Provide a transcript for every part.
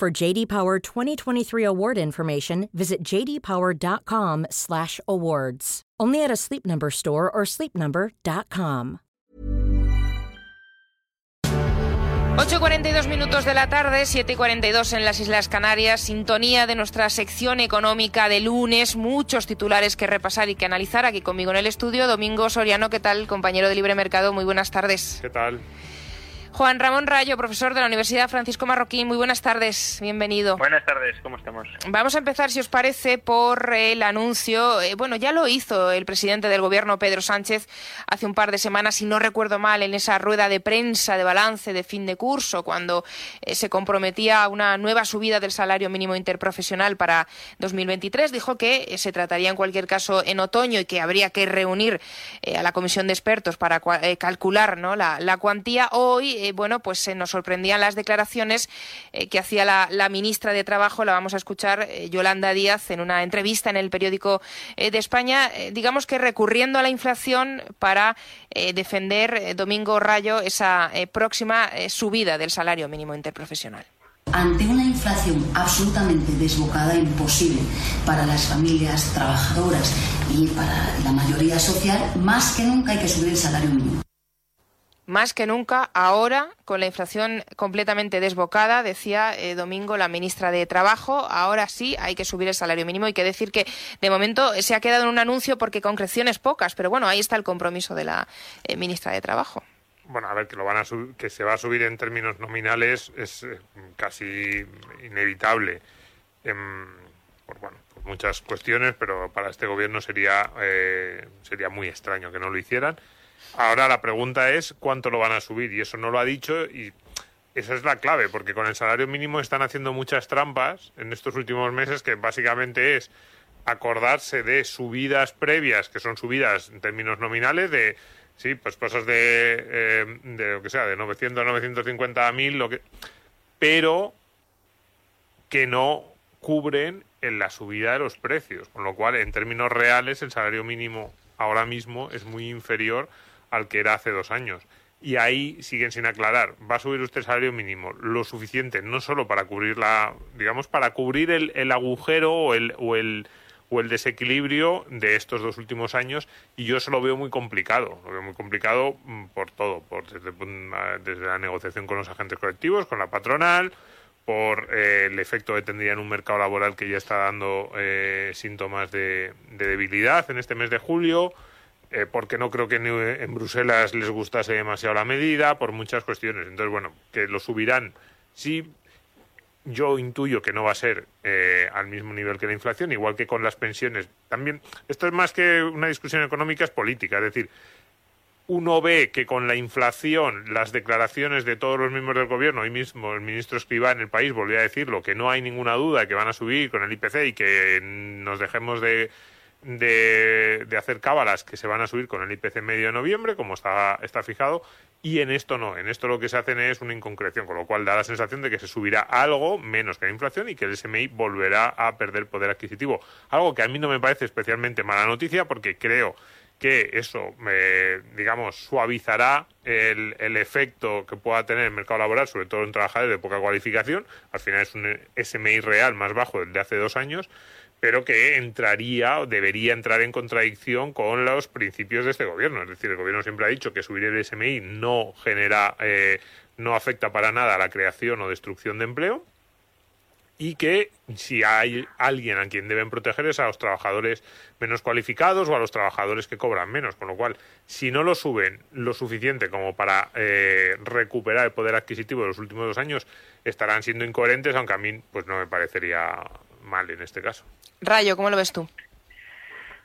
For JD Power 2023 award information, visit jdpower.com/awards. Only at a Sleep Number store or sleepnumber.com. 8 y 42 minutos de la tarde, 7 y 42 en las Islas Canarias, sintonía de nuestra sección económica de lunes, muchos titulares que repasar y que analizar aquí conmigo en el estudio. Domingo Soriano, ¿qué tal, compañero de Libre Mercado? Muy buenas tardes. ¿Qué tal? Juan Ramón Rayo, profesor de la Universidad Francisco Marroquín, muy buenas tardes, bienvenido. Buenas tardes, ¿cómo estamos? Vamos a empezar, si os parece, por el anuncio. Eh, bueno, ya lo hizo el presidente del Gobierno, Pedro Sánchez, hace un par de semanas, si no recuerdo mal, en esa rueda de prensa de balance de fin de curso, cuando eh, se comprometía a una nueva subida del salario mínimo interprofesional para 2023. Dijo que eh, se trataría en cualquier caso en otoño y que habría que reunir a la comisión de expertos para calcular ¿no? la, la cuantía. Hoy eh, bueno, pues se nos sorprendían las declaraciones eh, que hacía la, ministra de Trabajo, la vamos a escuchar, eh, Yolanda Díaz, en una entrevista en el periódico de España, digamos que recurriendo a la inflación para defender, Domingo Rayo, esa próxima subida del salario mínimo interprofesional. Ante una inflación absolutamente desbocada, imposible para las familias trabajadoras y para la mayoría social, más que nunca hay que subir el salario mínimo más que nunca ahora, con la inflación completamente desbocada, decía eh, Domingo la ministra de Trabajo, ahora sí hay que subir el salario mínimo. Hay que decir que de momento se ha quedado en un anuncio porque concreciones pocas, pero bueno, ahí está el compromiso de la eh, ministra de Trabajo. Bueno, a ver, que, lo van a que se va a subir en términos nominales es eh, casi inevitable. Em, por, bueno, por muchas cuestiones, pero para este gobierno sería, sería muy extraño que no lo hicieran. Ahora la pregunta es cuánto lo van a subir y eso no lo ha dicho y esa es la clave porque con el salario mínimo están haciendo muchas trampas en estos últimos meses que básicamente es acordarse de subidas previas que son subidas en términos nominales de sí pues cosas de, eh, de lo que sea de 900 a 950 a 1000 lo que pero que no cubren en la subida de los precios con lo cual en términos reales el salario mínimo ahora mismo es muy inferior al que era hace dos años. Y ahí siguen sin aclarar. ¿Va a subir usted el salario mínimo lo suficiente, no solo para cubrir la, digamos, para cubrir el, el agujero o el, o el, o el desequilibrio de estos dos últimos años y yo eso lo veo muy complicado, lo veo muy complicado mm, por todo, por desde, mm, desde la negociación con los agentes colectivos, con la patronal, por eh, el efecto que tendría en un mercado laboral que ya está dando eh, síntomas de, de, debilidad en este mes de julio, eh, porque no creo que en Bruselas les gustase demasiado la medida, por muchas cuestiones. Entonces, bueno, que lo subirán. Sí, yo intuyo que no va a ser eh, al mismo nivel que la inflación, igual que con las pensiones. También, esto es más que una discusión económica, es política. Es decir, uno ve que con la inflación, las declaraciones de todos los miembros del gobierno, hoy mismo el ministro Escribá en el país volvió a decirlo, que no hay ninguna duda que van a subir con el IPC y que nos dejemos de de, hacer cábalas que se van a subir con el IPC medio de noviembre, como está, está fijado, y en esto no. En esto lo que se hacen es una inconcreción, con lo cual da la sensación de que se subirá algo menos que la inflación y que el SMI volverá a perder poder adquisitivo. Algo que a mí no me parece especialmente mala noticia porque creo que eso, digamos, suavizará el, el, efecto que pueda tener el mercado laboral, sobre todo en trabajadores de poca cualificación. Al final es un SMI real más bajo del de hace dos años pero que entraría o debería entrar en contradicción con los principios de este gobierno. Es decir, el gobierno siempre ha dicho que subir el SMI no genera, eh, no afecta para nada a la creación o destrucción de empleo y que si hay alguien a quien deben proteger es a los trabajadores menos cualificados o a los trabajadores que cobran menos, con lo cual si no lo suben lo suficiente como para eh, recuperar el poder adquisitivo de los últimos dos años estarán siendo incoherentes, aunque a mí pues no me parecería mal en este caso. Rayo, ¿cómo lo ves tú?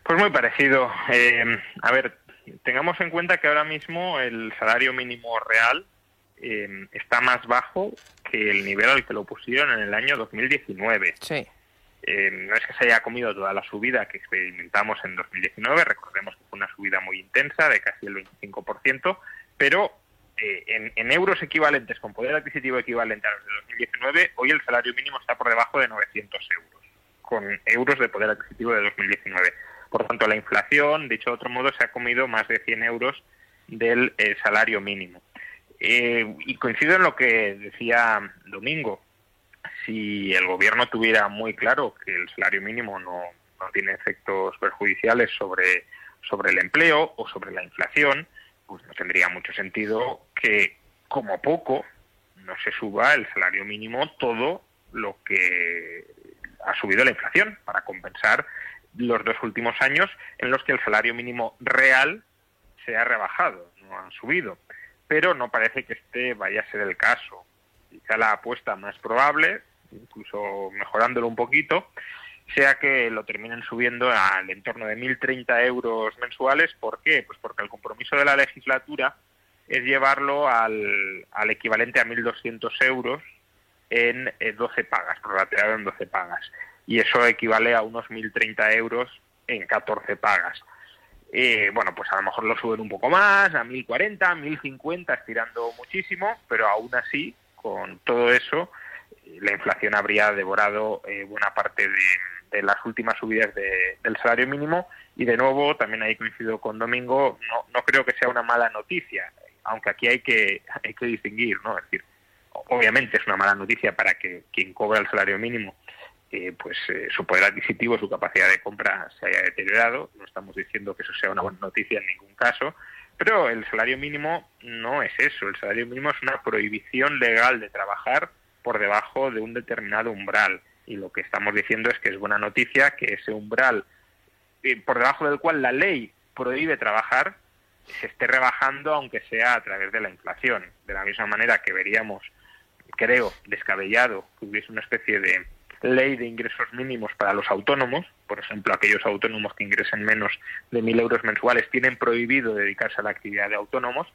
Pues muy parecido. Eh, a ver, tengamos en cuenta que ahora mismo el salario mínimo real eh, está más bajo que el nivel al que lo pusieron en el año 2019. Sí. Eh, no es que se haya comido toda la subida que experimentamos en 2019, recordemos que fue una subida muy intensa de casi el 25%, pero eh, en, euros equivalentes, con poder adquisitivo equivalente a los de 2019, hoy el salario mínimo está por debajo de 900 euros, con euros de poder adquisitivo de 2019. Por tanto, la inflación, dicho de otro modo, se ha comido más de 100 euros del eh, salario mínimo. Eh, y coincido en lo que decía Domingo. Si el gobierno tuviera muy claro que el salario mínimo no, no tiene efectos perjudiciales sobre, sobre el empleo o sobre la inflación, pues no tendría mucho sentido que, como poco, no se suba el salario mínimo todo lo que ha subido la inflación para compensar los dos últimos años en los que el salario mínimo real se ha rebajado, no han subido. Pero no parece que este vaya a ser el caso. Quizá la apuesta más probable, incluso mejorándolo un poquito, sea que lo terminen subiendo al entorno de 1.030 euros mensuales. ¿Por qué? Pues porque el compromiso de la legislatura es llevarlo al, al equivalente a 1.200 euros en 12 eh, pagas, prorrateado en 12 pagas. Y eso equivale a unos 1.030 euros en 14 pagas. Eh, bueno, pues a lo mejor lo suben un poco más, a 1.040, 1.050, estirando muchísimo, pero aún así, con todo eso, eh, la inflación habría devorado buena parte de, de las últimas subidas del salario mínimo. Y de nuevo también ahí coincido con Domingo no, no creo que sea una mala noticia aunque aquí hay que hay que distinguir no es decir obviamente es una mala noticia para que quien cobra el salario mínimo eh, pues eh, su poder adquisitivo su capacidad de compra se haya deteriorado. No estamos diciendo que eso sea una buena noticia en ningún caso pero el salario mínimo no es eso. El salario mínimo es una prohibición legal de trabajar por debajo de un determinado umbral y lo que estamos diciendo es que es buena noticia que ese umbral eh, por debajo del cual la ley prohíbe trabajar se esté rebajando aunque sea a través de la inflación. De la misma manera que veríamos, creo, descabellado que hubiese una especie de ley de ingresos mínimos para los autónomos, por ejemplo, aquellos autónomos que ingresen menos de mil euros mensuales tienen prohibido dedicarse a la actividad de autónomos,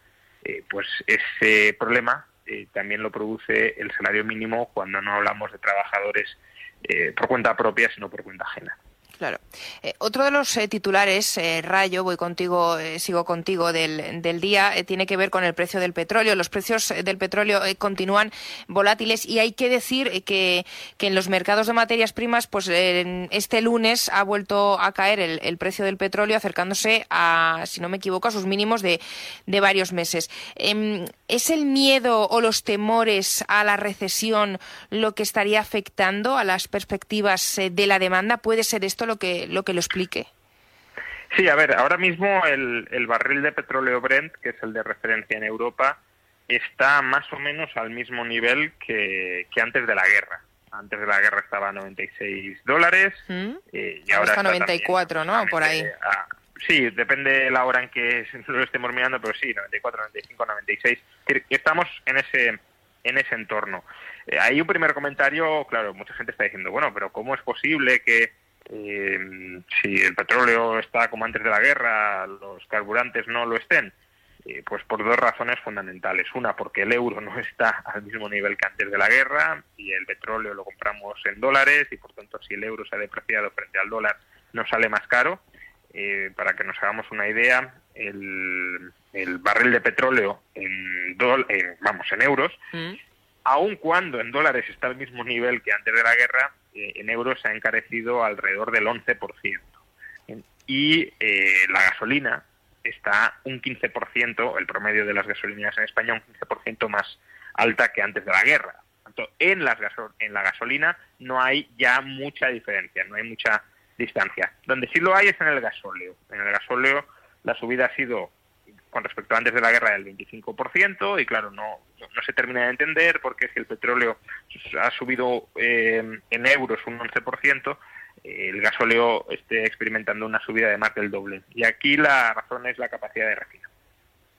eh, pues ese problema eh, también lo produce el salario mínimo cuando no hablamos de trabajadores eh, por cuenta propia, sino por cuenta ajena. Claro. Eh, otro de los eh, titulares, eh, Rayo, voy contigo, sigo contigo del, del día, tiene que ver con el precio del petróleo. Los precios del petróleo continúan volátiles y hay que decir que, que, en los mercados de materias primas, pues este lunes ha vuelto a caer el, el, precio del petróleo acercándose a, si no me equivoco, a sus mínimos de, de varios meses. Em, ¿Es el miedo o los temores a la recesión lo que estaría afectando a las perspectivas de la demanda? ¿Puede ser esto lo que lo, que lo explique. Sí, a ver, ahora mismo el, el barril de petróleo Brent, que es el de referencia en Europa, está más o menos al mismo nivel que, que antes de la guerra. Antes de la guerra estaba a 96 dólares ¿Mm? eh, y ahora está, 94, ¿no? Por ahí. sí, depende de la hora en que lo estemos mirando, pero sí, 94, 95, 96. Estamos en ese en ese entorno. Eh, hay un primer comentario, claro, mucha gente está diciendo, bueno, pero ¿cómo es posible que eh, si el petróleo está como antes de la guerra, los carburantes no lo estén, eh, pues por dos razones fundamentales. Una, porque el euro no está al mismo nivel que antes de la guerra y el petróleo lo compramos en dólares y por tanto si el euro se ha depreciado frente al dólar nos sale más caro. Eh, para que nos hagamos una idea, el, barril de petróleo en, vamos en euros, mm. aun cuando en dólares está al mismo nivel que antes de la guerra, en euros se ha encarecido alrededor del 11%. Y eh, la gasolina está un 15%, el promedio de las gasolineras en España, un 15% más alta que antes de la guerra. en, las en la gasolina no hay ya mucha diferencia, no hay mucha distancia. Donde sí lo hay es en el gasóleo. En el gasóleo la subida ha sido con respecto a antes de la guerra del 25% y claro, no, no se termina de entender porque si el petróleo ha subido eh, en euros un 11%, el gasóleo esté experimentando una subida de más del doble. Y aquí la razón es la capacidad de refino.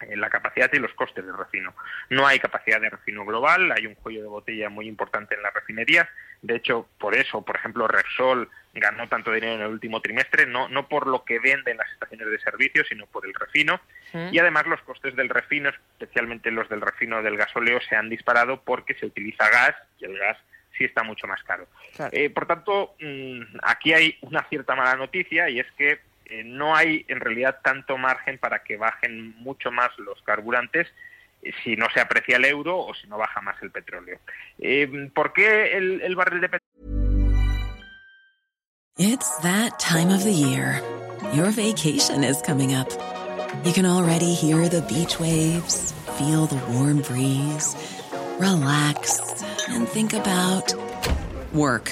Eh, la capacidad y los costes de refino. No hay capacidad de refino global, hay un cuello de botella muy importante en las refinerías. De hecho, por eso, por ejemplo, Repsol ganó tanto dinero en el último trimestre, no, no por lo que venden las estaciones de servicio, sino por el refino. Y además los costes del refino, especialmente los del refino del gasóleo, se han disparado porque se utiliza gas y el gas sí está mucho más caro. Eh, por tanto, mm, aquí hay una cierta mala noticia y es que eh, no hay en realidad tanto margen para que bajen mucho más los carburantes eh, si no se aprecia el euro o si no baja más el petróleo. Eh, ¿Por qué el, el barril de petróleo? It's that time of the year. Your vacation is coming up. You can already hear the beach waves, feel the warm breeze, relax and think about work.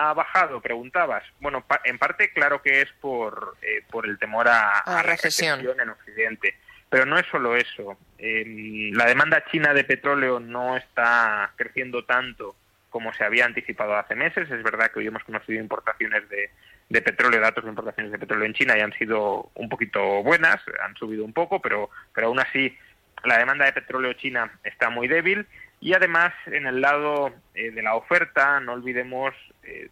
ha bajado? Preguntabas. Bueno, pa- en parte claro que es por, eh, por el temor a, A recesión. en Occidente. Pero no es solo eso. Eh, la demanda china de petróleo no está creciendo tanto como se había anticipado hace meses. Es verdad que hoy hemos conocido importaciones de, de petróleo, datos de importaciones de petróleo en China y han sido un poquito buenas, han subido un poco, pero, pero aún así la demanda de petróleo china está muy débil y además en el lado eh, de la oferta no olvidemos eh,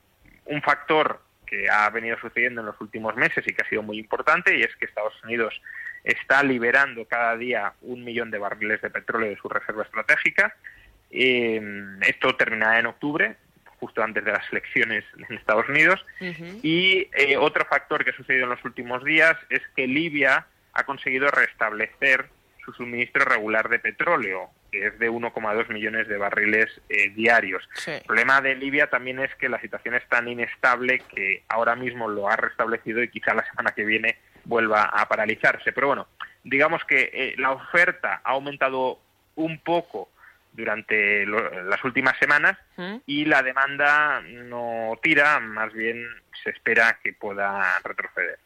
un factor que ha venido sucediendo en los últimos meses y que ha sido muy importante y es que Estados Unidos está liberando cada día un millón de barriles de petróleo de su reserva estratégica. Eh, esto terminará en octubre, justo antes de las elecciones en Estados Unidos. Y eh, otro factor que ha sucedido en los últimos días es que Libia ha conseguido restablecer su suministro regular de petróleo, es de 1,2 millones de barriles eh, diarios. Sí. El problema de Libia también es que la situación es tan inestable que ahora mismo lo ha restablecido y quizá la semana que viene vuelva a paralizarse. Pero bueno, digamos que eh, la oferta ha aumentado un poco durante lo- las últimas semanas ¿Mm? y la demanda no tira, más bien se espera que pueda retroceder.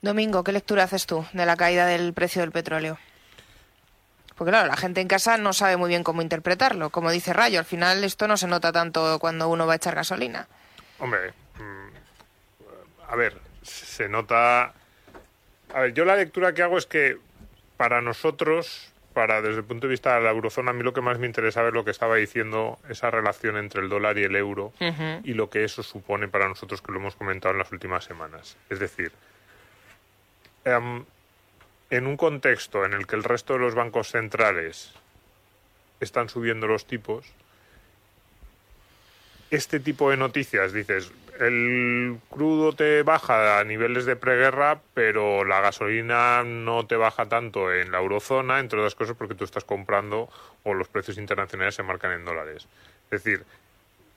Domingo, ¿qué lectura haces tú de la caída del precio del petróleo? Porque claro, la gente en casa no sabe muy bien cómo interpretarlo. Como dice Rayo, al final esto no se nota tanto cuando uno va a echar gasolina. Hombre, mm, a ver, se nota... A ver, yo la lectura que hago es que para nosotros, para desde el punto de vista de la eurozona, a mí lo que más me interesa es lo que estaba diciendo, esa relación entre el dólar y el euro y lo que eso supone para nosotros, que lo hemos comentado en las últimas semanas. Es decir, em, en un contexto en el que el resto de los bancos centrales están subiendo los tipos, este tipo de noticias, dices, el crudo te baja a niveles de preguerra, pero la gasolina no te baja tanto en la eurozona, entre otras cosas porque tú estás comprando o los precios internacionales se marcan en dólares. Es decir,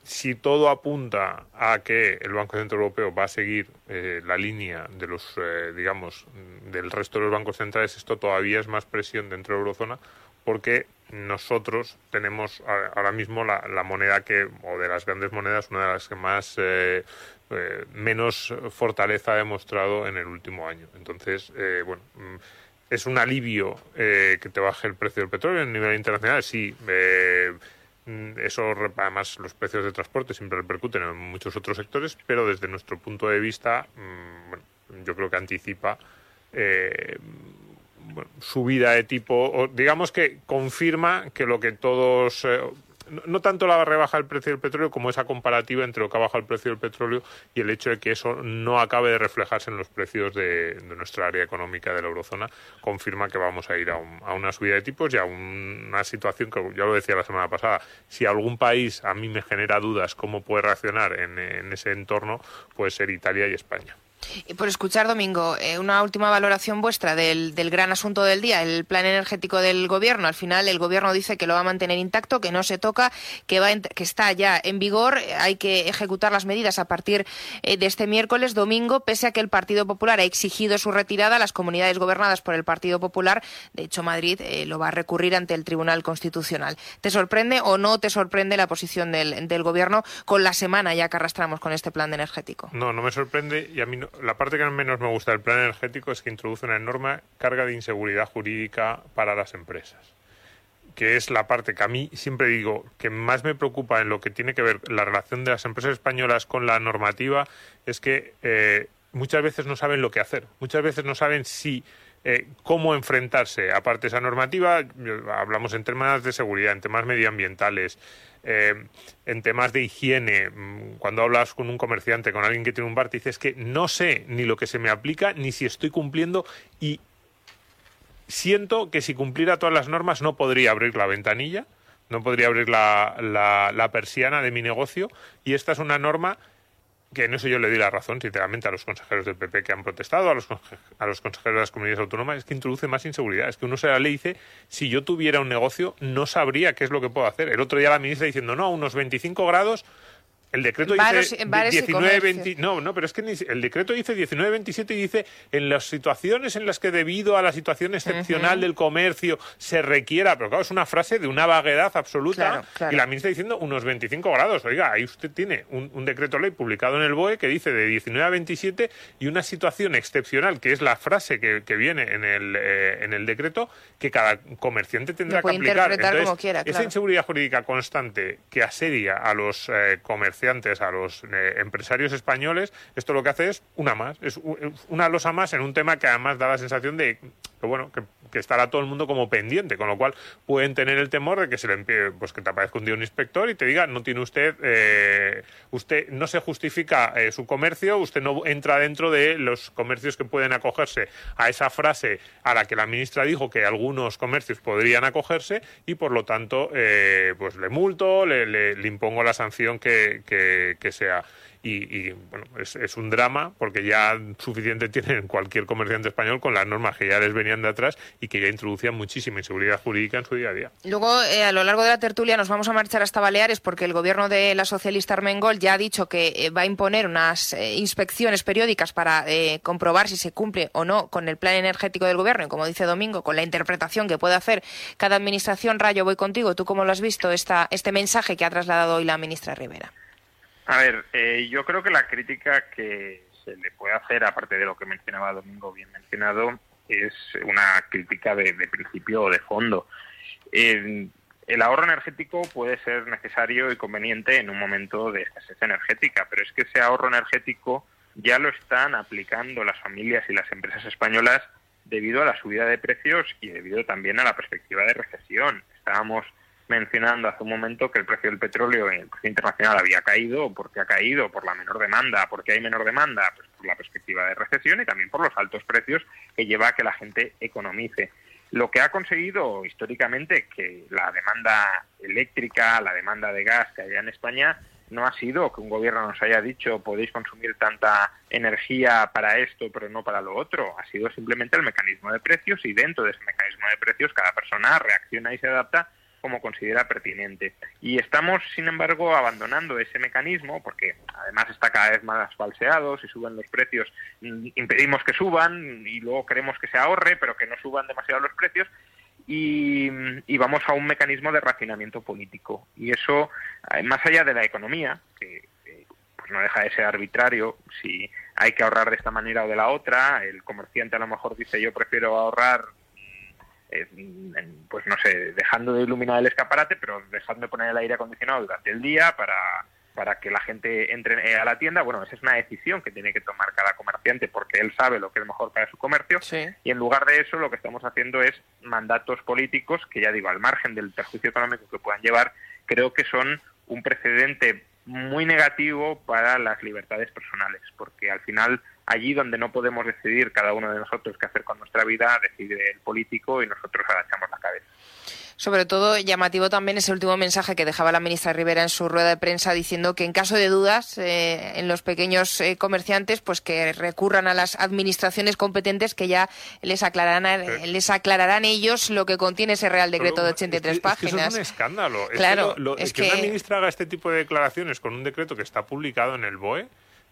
si todo apunta a que el Banco Central Europeo va a seguir eh, la línea de los, eh, digamos, del resto de los bancos centrales, esto todavía es más presión dentro de la eurozona porque nosotros tenemos ahora mismo la, la moneda que, o de las grandes monedas, una de las que más eh, eh, menos fortaleza ha demostrado en el último año. Entonces, eh, bueno, mm, es un alivio eh, que te baje el precio del petróleo a nivel internacional, sí. eh, eso, además, los precios de transporte siempre repercuten en muchos otros sectores, pero desde nuestro punto de vista, mm, yo creo que anticipa eh, subida de tipo, o digamos que confirma que lo que todos eh, no tanto la rebaja del precio del petróleo como esa comparativa entre lo que ha bajado el precio del petróleo y el hecho de que eso no acabe de reflejarse en los precios de, nuestra área económica de la eurozona, confirma que vamos a ir a, una subida de tipos y a una situación que ya lo decía la semana pasada, si algún país a mí me genera dudas cómo puede reaccionar en ese entorno, puede ser Italia y España. Y por escuchar, Domingo, eh, una última valoración vuestra del, gran asunto del día, el plan energético del Gobierno. Al final, el Gobierno dice que lo va a mantener intacto, que no se toca, que, va que está ya en vigor. Hay que ejecutar las medidas a partir eh, de este miércoles, domingo, pese a que el Partido Popular ha exigido su retirada. Las comunidades gobernadas por el Partido Popular, de hecho, Madrid eh, lo va a recurrir ante el Tribunal Constitucional. ¿Te sorprende o no te sorprende la posición del, del Gobierno con la semana ya que arrastramos con este plan energético? No, no me sorprende y a mí no la parte que menos me gusta del plan energético es que introduce una enorme carga de inseguridad jurídica para las empresas que es la parte que a mí siempre digo que más me preocupa en lo que tiene que ver la relación de las empresas españolas con la normativa, es que eh, muchas veces no saben lo que hacer, muchas veces no saben si eh, cómo enfrentarse. Aparte esa normativa, hablamos en temas de seguridad, en temas medioambientales, eh, en temas de higiene, mm, cuando hablas con un comerciante, con alguien que tiene un bar, te dices que no sé ni lo que se me aplica, ni si estoy cumpliendo y siento que si cumpliera todas las normas no podría abrir la ventanilla, no podría abrir la, la persiana de mi negocio y esta es una norma que en eso yo le di la razón, sinceramente, a los consejeros del PP que han protestado, a los, a los consejeros de las comunidades autónomas, es que introduce más inseguridad. Es que uno se la ley dice, si yo tuviera un negocio, no sabría qué es lo que puedo hacer. El otro día la ministra diciendo, no, a unos 25 grados el decreto dice 19, no, no, pero es que el decreto dice 1927 y dice en las situaciones en las que debido a la situación excepcional del comercio se requiera, pero claro, es una frase de una vaguedad absoluta y la ministra diciendo unos 25 grados. Oiga, ahí usted tiene un, decreto ley publicado en el BOE que dice de 19 a 27 y una situación excepcional, que es la frase que, viene en el, eh, en el decreto, que cada comerciante tendrá que aplicar. Entonces, esa inseguridad jurídica constante que asedia a los eh, comerciantes a los eh, empresarios españoles, esto lo que hace es una más, es una losa más en un tema que además da la sensación de que, bueno, que, estará todo el mundo como pendiente, con lo cual pueden tener el temor de que se le pues que te aparezca un día un inspector y te diga, no tiene usted, eh, usted no se justifica eh, su comercio, usted no entra dentro de los comercios que pueden acogerse a esa frase a la que la ministra dijo que algunos comercios podrían acogerse y por lo tanto, pues le multo, le, le impongo la sanción que, que, sea. Y, bueno, es, un drama porque ya suficiente tienen cualquier comerciante español con las normas que ya les venían de atrás y que ya introducían muchísima inseguridad jurídica en su día a día. Luego, eh, a lo largo de la tertulia, nos vamos a marchar hasta Baleares porque el gobierno de la socialista Armengol ya ha dicho que eh, va a imponer unas eh, inspecciones periódicas para comprobar si se cumple o no con el plan energético del gobierno y, como dice Domingo, con la interpretación que puede hacer cada administración. Rayo, voy contigo. ¿Tú cómo lo has visto esta, este mensaje que ha trasladado hoy la ministra Rivera? A ver, eh, yo creo que la crítica que se le puede hacer, aparte de lo que mencionaba Domingo bien mencionado, es una crítica de, principio o de fondo. el ahorro energético puede ser necesario y conveniente en un momento de escasez energética, pero es que ese ahorro energético ya lo están aplicando las familias y las empresas españolas debido a la subida de precios y debido también a la perspectiva de recesión. Estábamos mencionando hace un momento que el precio del petróleo en el precio internacional había caído, porque ha caído por la menor demanda, porque hay menor demanda, pues por la perspectiva de recesión y también por los altos precios que lleva a que la gente economice. Lo que ha conseguido históricamente que la demanda eléctrica, la demanda de gas que haya en España no ha sido que un gobierno nos haya dicho podéis consumir tanta energía para esto pero no para lo otro, ha sido simplemente el mecanismo de precios y dentro de ese mecanismo de precios cada persona reacciona y se adapta como considera pertinente. Y estamos, sin embargo, abandonando ese mecanismo porque además está cada vez más falseado, si suben los precios impedimos que suban y luego queremos que se ahorre, pero que no suban demasiado los precios. Y, vamos a un mecanismo de racionamiento político. Y eso, eh, más allá de la economía, que pues no deja de ser arbitrario, si hay que ahorrar de esta manera o de la otra, el comerciante a lo mejor dice yo prefiero ahorrar eh, pues no sé, dejando de iluminar el escaparate, pero dejando de poner el aire acondicionado durante el día para, para que la gente entre a la tienda. Bueno, esa es una decisión que tiene que tomar cada comerciante porque él sabe lo que es mejor para su comercio. Y en lugar de eso, lo que estamos haciendo es mandatos políticos que, ya digo, al margen del perjuicio económico que puedan llevar, creo que son un precedente muy negativo para las libertades personales, porque al final allí donde no podemos decidir cada uno de nosotros qué hacer con nuestra vida, decide el político y nosotros agachamos la cabeza. Sobre todo llamativo también ese último mensaje que dejaba la ministra Rivera en su rueda de prensa diciendo que en caso de dudas eh, en los pequeños eh, comerciantes, pues que recurran a las administraciones competentes que ya les aclararán, les aclararán ellos lo que contiene ese Real Decreto de 83 páginas. Es, que es un escándalo. Claro, es que, que, una ministra haga este tipo de declaraciones con un decreto que está publicado en el BOE,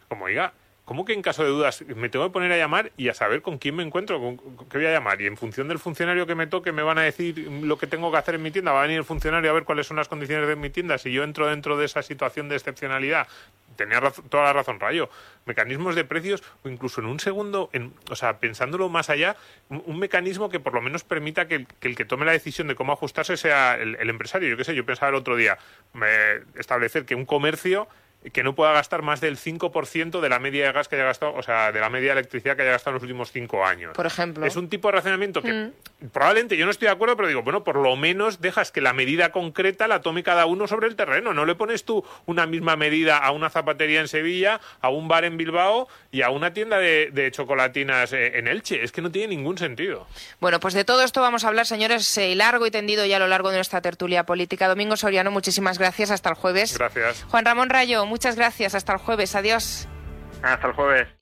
como diga, ¿Cómo que en caso de dudas me tengo que poner a llamar y a saber con quién me encuentro, con, qué voy a llamar? Y en función del funcionario que me toque me van a decir lo que tengo que hacer en mi tienda. Va a venir el funcionario a ver cuáles son las condiciones de mi tienda. Si yo entro dentro de esa situación de excepcionalidad, tenía toda la razón Rayo. Mecanismos de precios o incluso en un segundo, en, o sea, pensándolo más allá, un, mecanismo que por lo menos permita que el, que tome la decisión de cómo ajustarse sea el, el empresario. Yo qué sé, yo pensaba el otro día, establecer que un comercio que no pueda gastar más del 5% de la media de gas que haya gastado, o sea, de la media de electricidad que haya gastado en los últimos cinco años. Por ejemplo. Es un tipo de razonamiento que mm. probablemente yo no estoy de acuerdo, pero digo, bueno, por lo menos dejas que la medida concreta la tome cada uno sobre el terreno. No le pones tú una misma medida a una zapatería en Sevilla, a un bar en Bilbao y a una tienda de, chocolatinas eh, en Elche. Es que no tiene ningún sentido. Bueno, pues de todo esto vamos a hablar, señores, eh, largo y tendido ya a lo largo de nuestra tertulia política. Domingo Soriano, muchísimas gracias. Hasta el jueves. Gracias. Juan Ramón Rayo, muchas gracias. Hasta el jueves. Adiós. Hasta el jueves.